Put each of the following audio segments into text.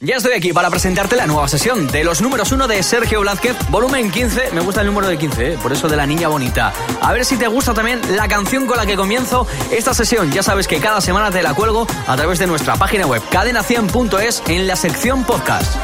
Ya estoy aquí para presentarte la nueva sesión de los números 1 de Sergio Blázquez, volumen 15. Me gusta el número de 15, ¿eh? por eso de la niña bonita. A ver si te gusta también la canción con la que comienzo esta sesión. Ya sabes que cada semana te la cuelgo a través de nuestra página web cadena100.es en la sección podcast.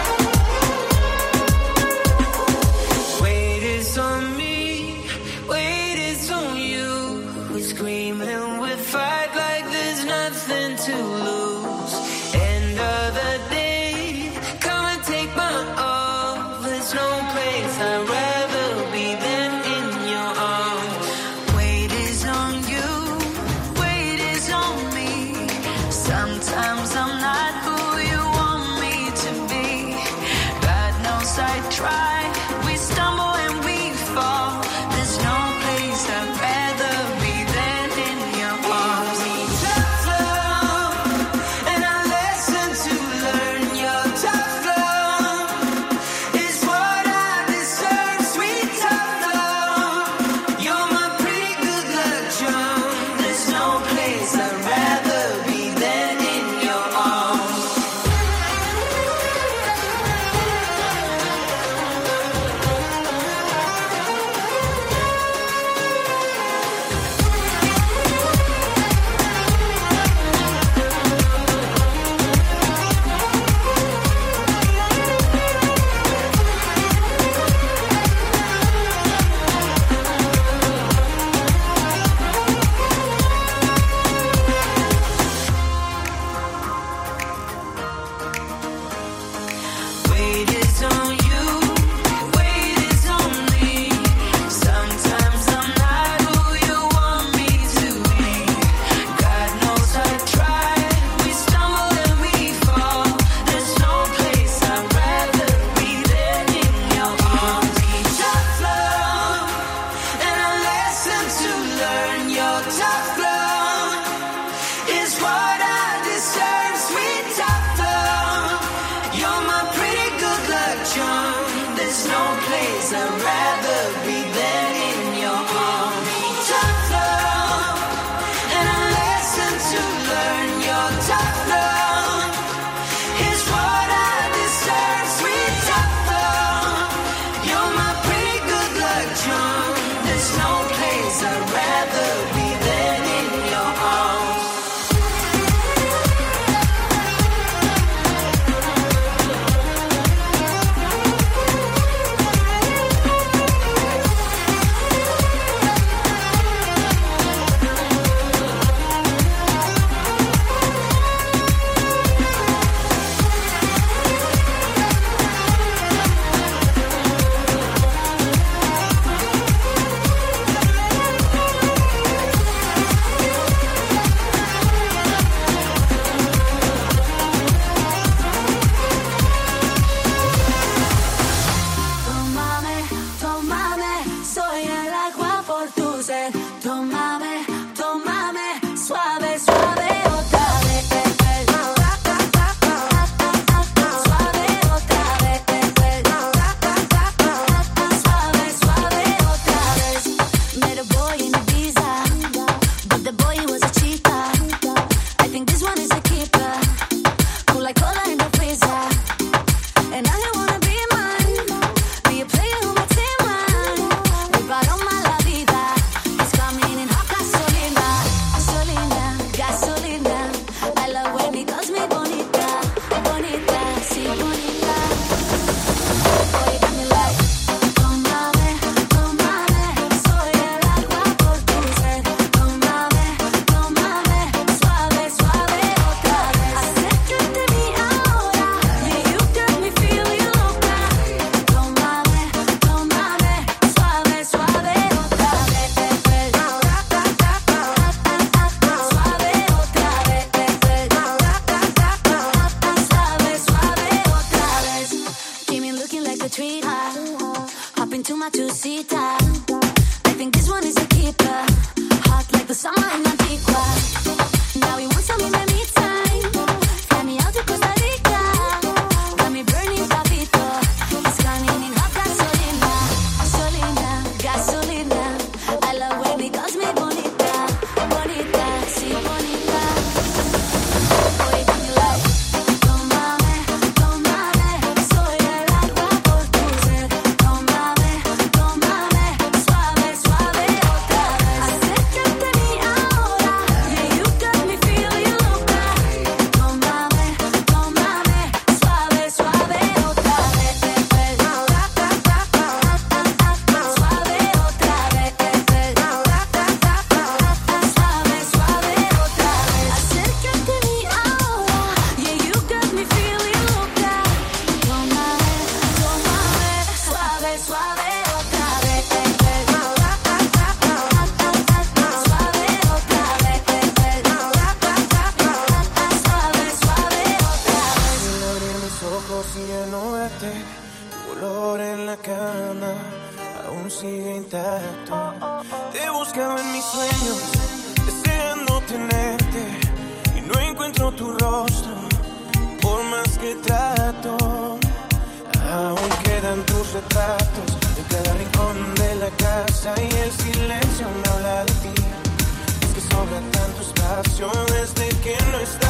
Tus retratos en cada rincón de la casa y el silencio me habla de ti. Es que sobra tanto espacio desde que no estás.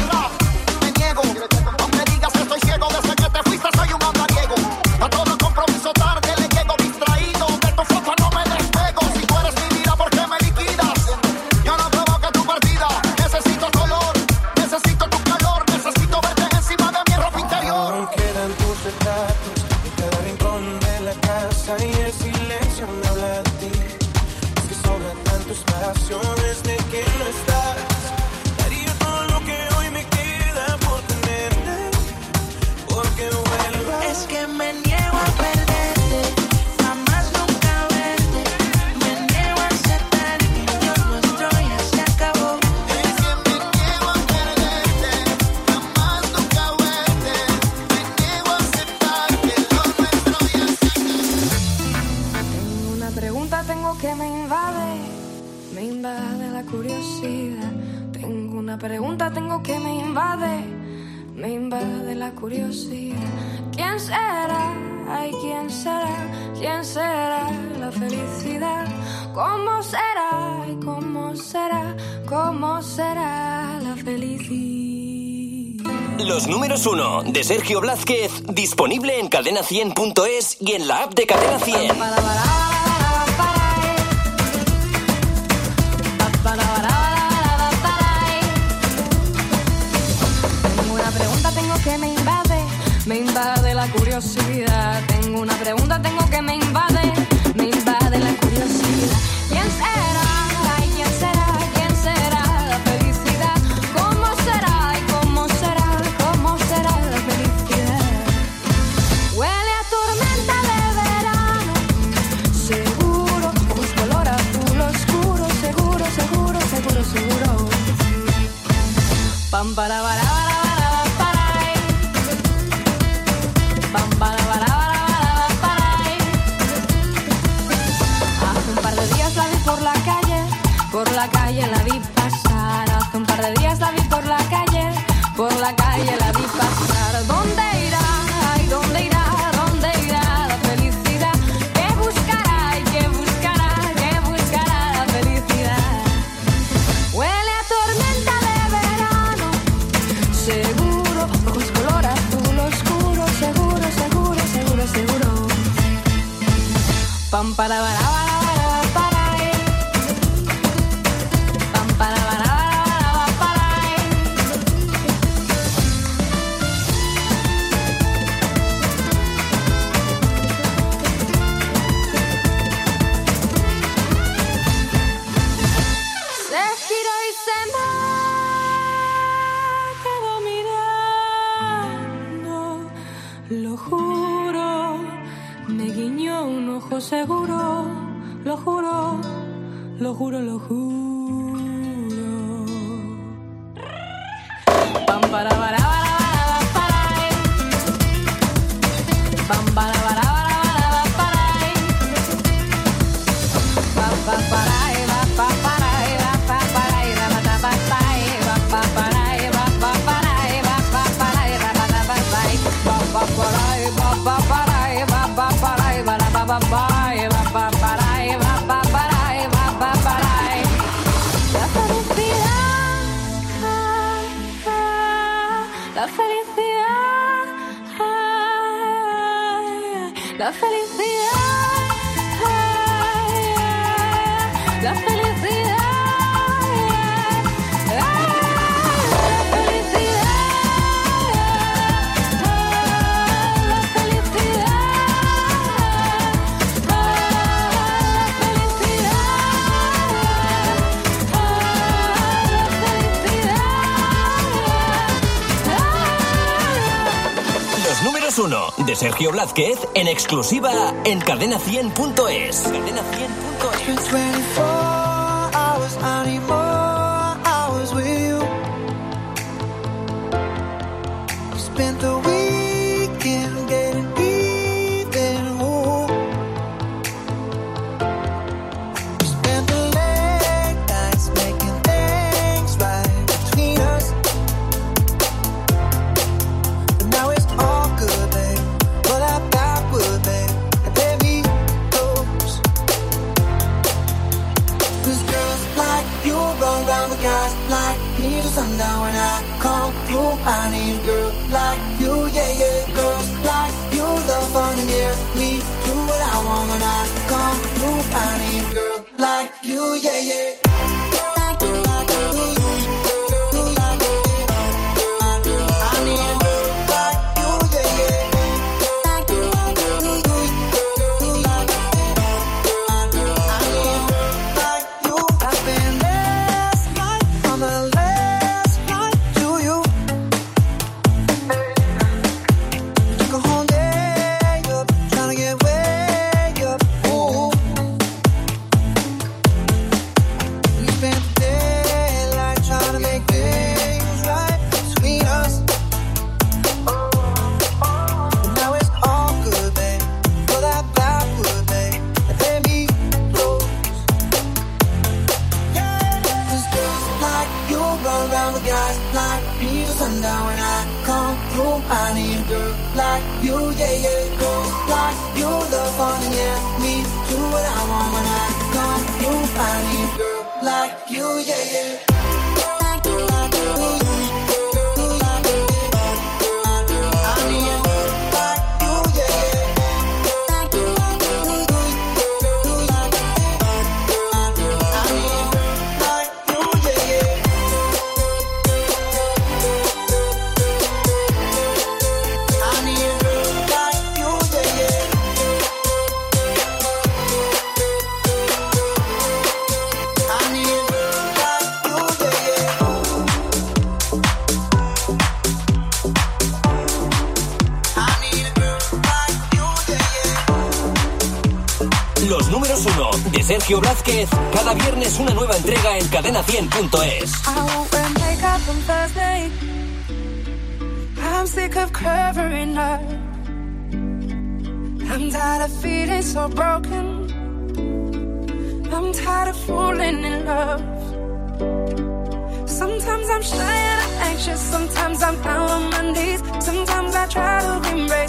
Sergio Blázquez, disponible en cadena100.es y en la app de Cadena 100. Tengo una pregunta, tengo que me invade, me invade la curiosidad. Tengo una pregunta, tengo que me invade, para para para para para para para para Hace un par de días la vi por la calle, por la calle la vi pasar. Hace un par de días la vi por la calle, por la calle la vi pasar. ¿Dónde Pam para para para para Pam para para para para Se giró y se me quedó mirando, lo juro. Me guiñó un ojo seguro, lo juro, lo juro, lo juro. La. de Sergio Blázquez en exclusiva en cadena100.es. Cadena100.es. Sergio cada viernes una nueva entrega en cadena100.es. I'm sick of covering. I'm tired of feeling so broken. I'm tired of falling in love. Sometimes I'm shy and anxious. Sometimes I'm down on my knees. Sometimes I try to embrace.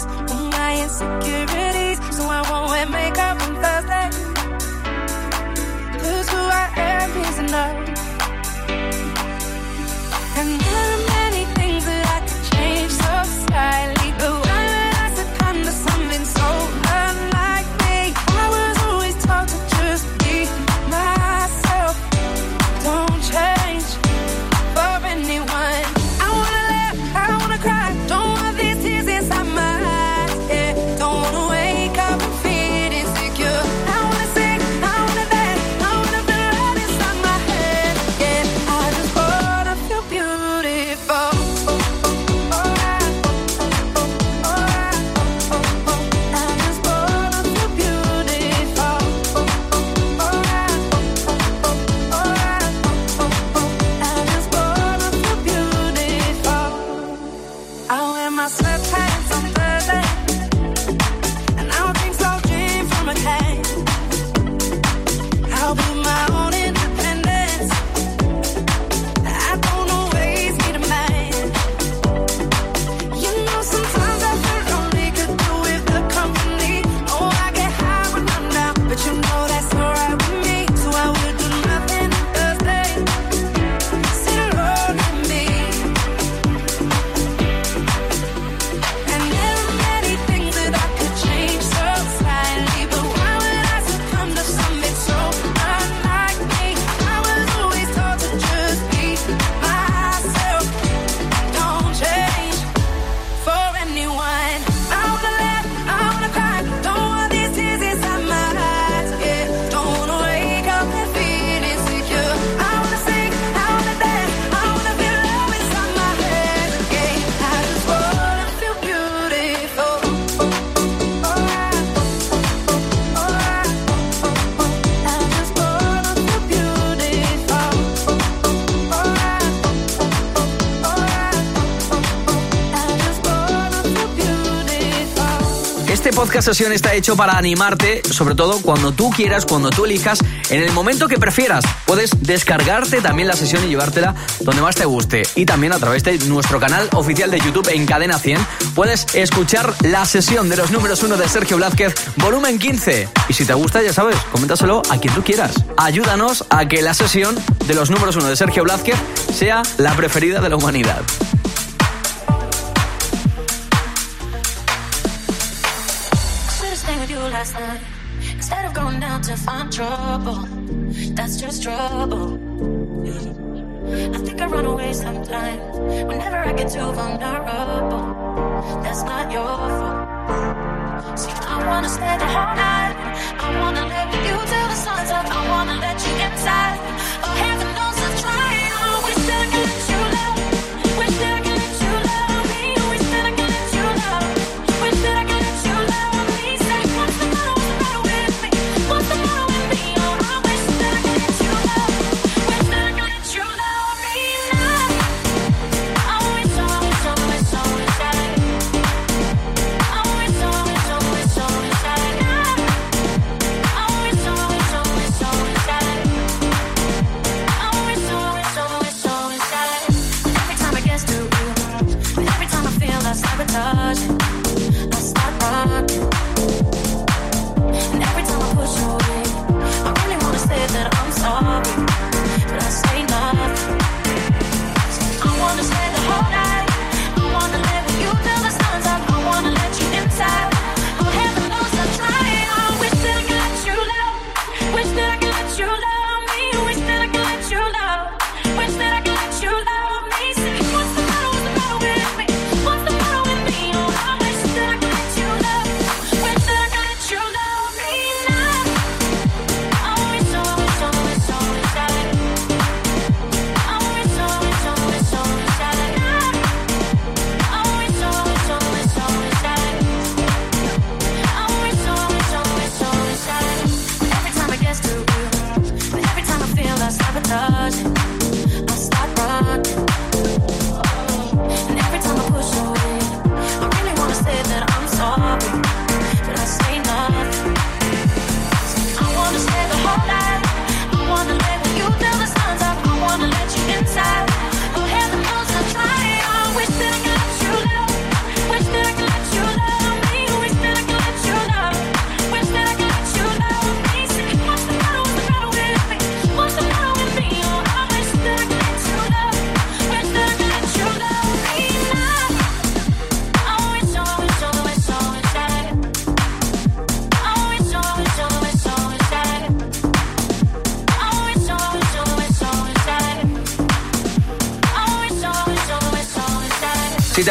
Sesión está hecho para animarte, sobre todo cuando tú quieras, cuando tú elijas, en el momento que prefieras. Puedes descargarte también la sesión y llevártela donde más te guste. Y también a través de nuestro canal oficial de YouTube en Cadena 100 puedes escuchar la sesión de los números 1 de Sergio Blázquez, volumen 15. Y si te gusta, ya sabes, coméntaselo a quien tú quieras. Ayúdanos a que la sesión de los números 1 de Sergio Blázquez sea la preferida de la humanidad. Last night. Instead of going down to find trouble, that's just trouble. I think I run away sometimes whenever I get too vulnerable. That's not your fault. See, I wanna stay the whole night. I wanna live with you till the sun's up. I wanna let you inside.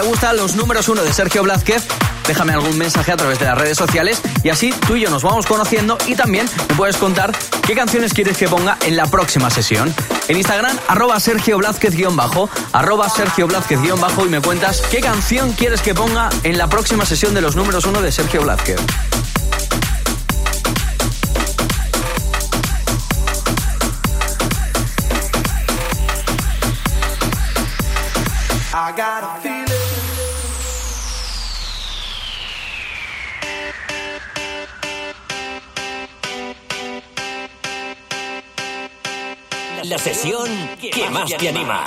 Gustan los números uno de Sergio Blázquez, déjame algún mensaje a través de las redes sociales y así tú y yo nos vamos conociendo y también me puedes contar qué canciones quieres que ponga en la próxima sesión. En Instagram, arroba Sergio Blázquez-bajo, arroba Sergio Blázquez-bajo y me cuentas qué canción quieres que ponga en la próxima sesión de los números uno de Sergio Blázquez. La sesión que más te anima.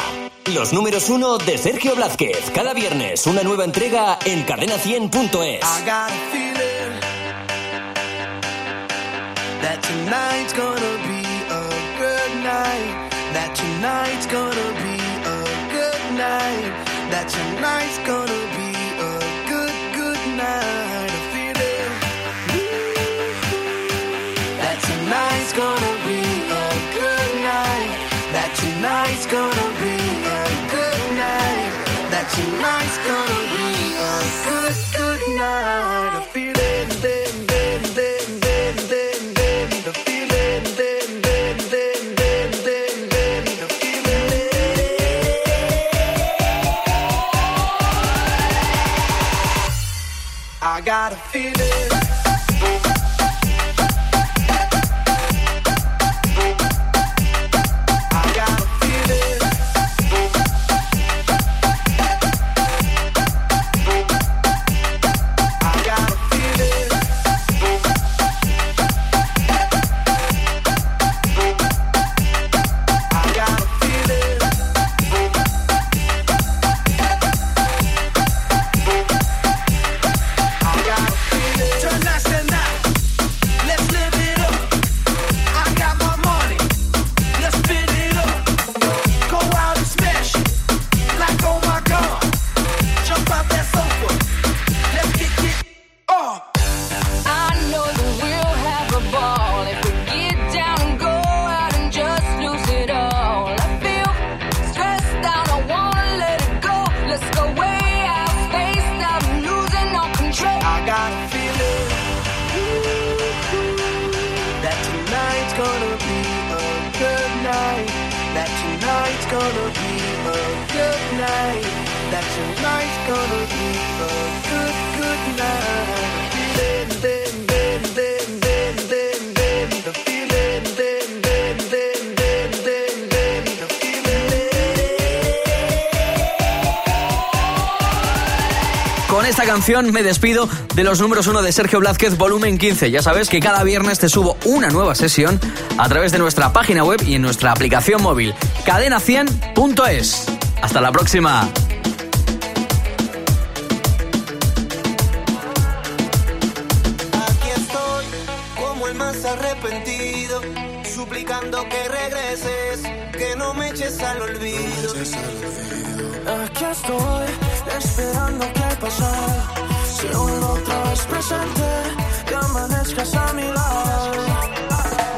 Los números uno de Sergio Blázquez. Cada viernes una nueva entrega en cadena100.es. That tonight's gonna be a good night. That tonight's gonna be a good night. That tonight's gonna tonight's gonna be a good, good night. A feeling, then, then, then, then, then, then, the feeling, then, then, then, then, then, then, the feeling. I got a feeling. canción me despido de los números 1 de Sergio Blázquez, volumen 15. Ya sabes que cada viernes te subo una nueva sesión a través de nuestra página web y en nuestra aplicación móvil, cadena100.es. Hasta la próxima. Aquí estoy, como el más arrepentido, suplicando que regreses, que no me eches al olvido. Aquí estoy, esperando que pasara si vuelvo otra presente, que amanezcas a mi lado.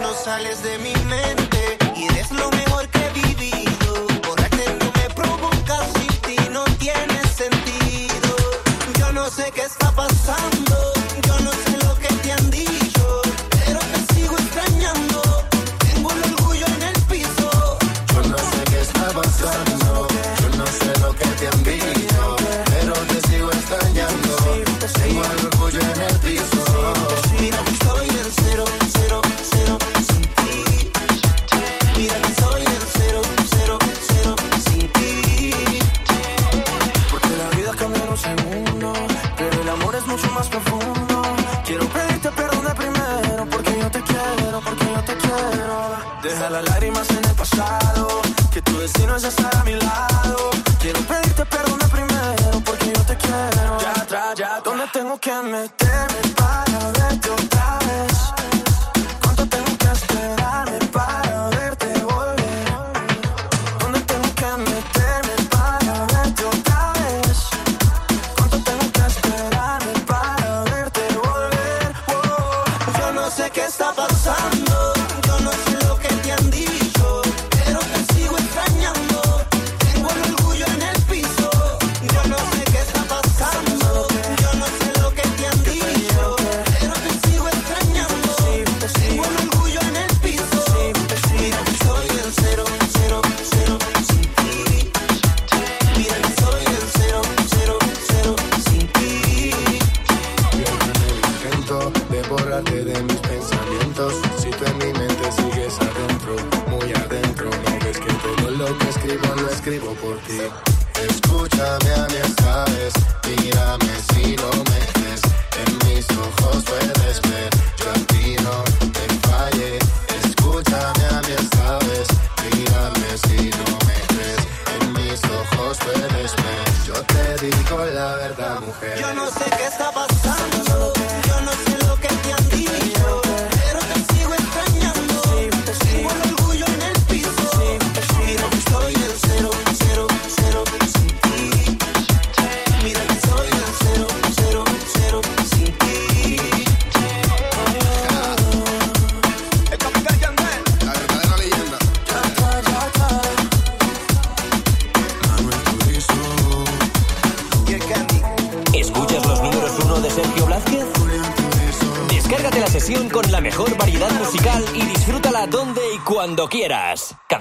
No sales de mi mente y eres lo mejor que he vivido. Borrarte no me provocas, sin ti no tiene sentido. Yo no sé qué está pasando.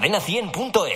Cadena 100.es.